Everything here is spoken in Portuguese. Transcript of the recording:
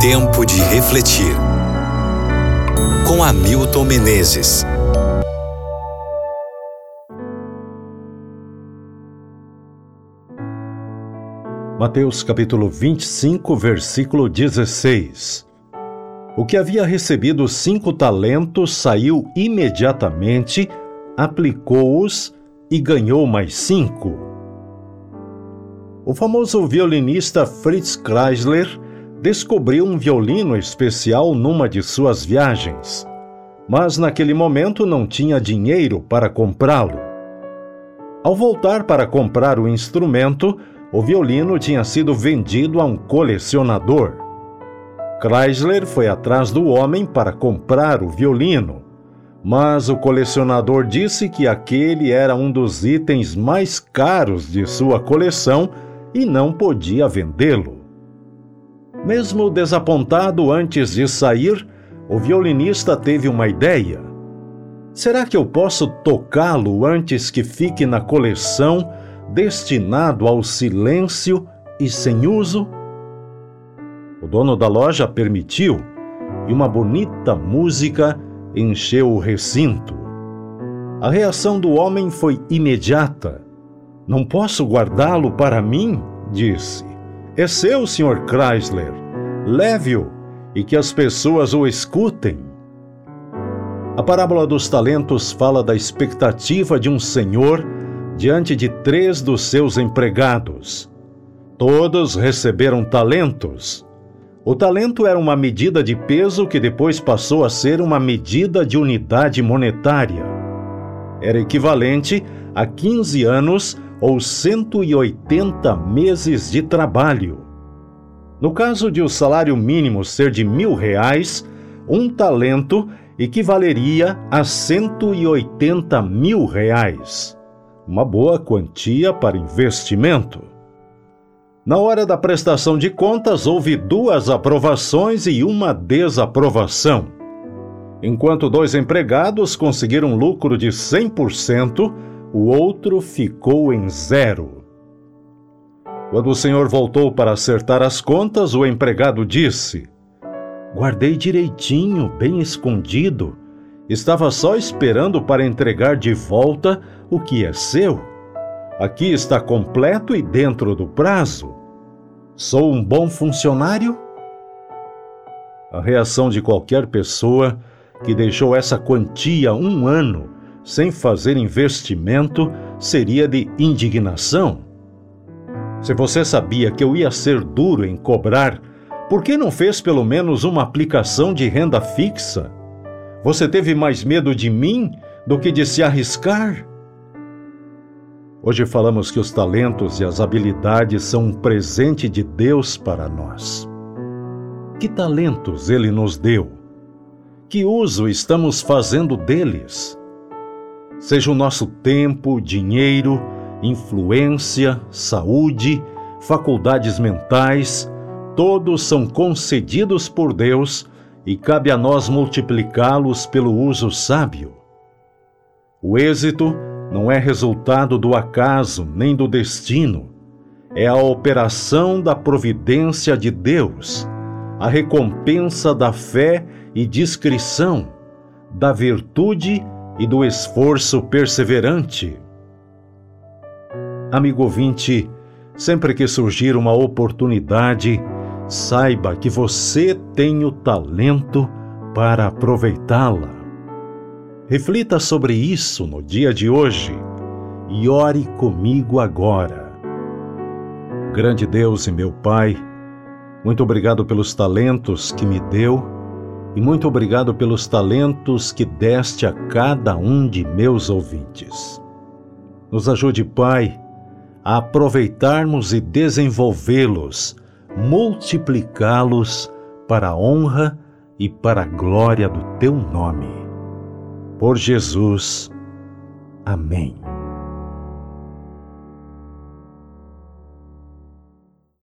Tempo de refletir. Com Hamilton Menezes. Mateus capítulo 25, versículo 16. O que havia recebido cinco talentos saiu imediatamente, aplicou-os e ganhou mais cinco. O famoso violinista Fritz Kreisler descobriu um violino especial numa de suas viagens, mas naquele momento não tinha dinheiro para comprá-lo. Ao voltar para comprar o instrumento, o violino tinha sido vendido a um colecionador. Chrysler foi atrás do homem para comprar o violino, mas o colecionador disse que aquele era um dos itens mais caros de sua coleção e não podia vendê-lo. Mesmo desapontado antes de sair, o violinista teve uma ideia. Será que eu posso tocá-lo antes que fique na coleção? destinado ao silêncio e sem uso? O dono da loja permitiu e uma bonita música encheu o recinto. A reação do homem foi imediata. Não posso guardá-lo para mim, disse. É seu, Sr. Chrysler. Leve-o e que as pessoas o escutem. A parábola dos talentos fala da expectativa de um senhor diante de três dos seus empregados. Todos receberam talentos. O talento era uma medida de peso que depois passou a ser uma medida de unidade monetária. Era equivalente a 15 anos ou 180 meses de trabalho. No caso de o salário mínimo ser de mil reais, um talento equivaleria a 180 mil reais uma boa quantia para investimento. Na hora da prestação de contas, houve duas aprovações e uma desaprovação. Enquanto dois empregados conseguiram lucro de 100%, o outro ficou em zero. Quando o senhor voltou para acertar as contas, o empregado disse: Guardei direitinho, bem escondido. Estava só esperando para entregar de volta o que é seu. Aqui está completo e dentro do prazo. Sou um bom funcionário? A reação de qualquer pessoa que deixou essa quantia um ano sem fazer investimento seria de indignação. Se você sabia que eu ia ser duro em cobrar, por que não fez pelo menos uma aplicação de renda fixa? Você teve mais medo de mim do que de se arriscar? Hoje falamos que os talentos e as habilidades são um presente de Deus para nós. Que talentos Ele nos deu? Que uso estamos fazendo deles? Seja o nosso tempo, dinheiro, influência, saúde, faculdades mentais, todos são concedidos por Deus e cabe a nós multiplicá-los pelo uso sábio. O êxito não é resultado do acaso nem do destino, é a operação da providência de Deus, a recompensa da fé e discrição, da virtude e do esforço perseverante. Amigo ouvinte, sempre que surgir uma oportunidade, saiba que você tem o talento para aproveitá-la. Reflita sobre isso no dia de hoje e ore comigo agora. Grande Deus e meu Pai, muito obrigado pelos talentos que me deu e muito obrigado pelos talentos que deste a cada um de meus ouvintes. Nos ajude, Pai, a aproveitarmos e desenvolvê-los, multiplicá-los para a honra e para a glória do Teu nome por Jesus. Amém.